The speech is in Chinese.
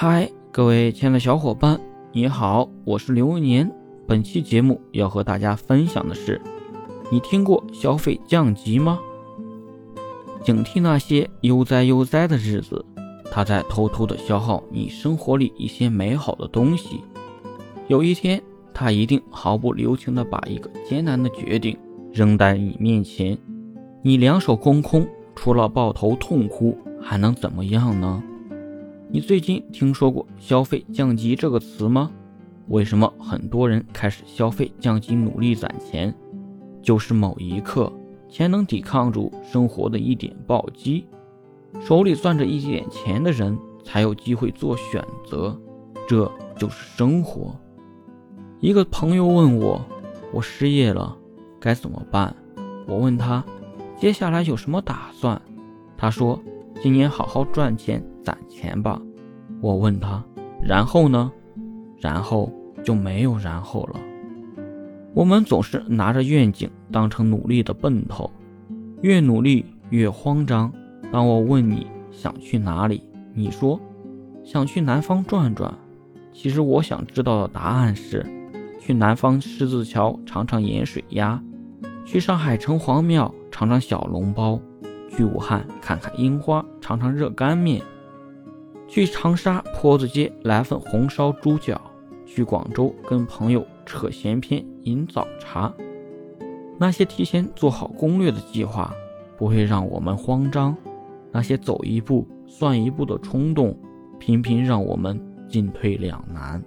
嗨，各位亲爱的小伙伴，你好，我是流年。本期节目要和大家分享的是：你听过消费降级吗？警惕那些悠哉悠哉的日子，它在偷偷的消耗你生活里一些美好的东西。有一天，它一定毫不留情的把一个艰难的决定扔在你面前，你两手空空，除了抱头痛哭，还能怎么样呢？你最近听说过“消费降级”这个词吗？为什么很多人开始消费降级，努力攒钱？就是某一刻，钱能抵抗住生活的一点暴击，手里攥着一点钱的人才有机会做选择。这就是生活。一个朋友问我：“我失业了，该怎么办？”我问他：“接下来有什么打算？”他说：“今年好好赚钱。”攒钱吧，我问他，然后呢？然后就没有然后了。我们总是拿着愿景当成努力的奔头，越努力越慌张。当我问你想去哪里，你说想去南方转转。其实我想知道的答案是，去南方狮子桥尝尝盐水鸭，去上海城隍庙尝尝小笼包，去武汉看看樱花，尝尝热干面。去长沙坡子街来份红烧猪脚，去广州跟朋友扯闲篇饮早茶。那些提前做好攻略的计划不会让我们慌张，那些走一步算一步的冲动，频频让我们进退两难。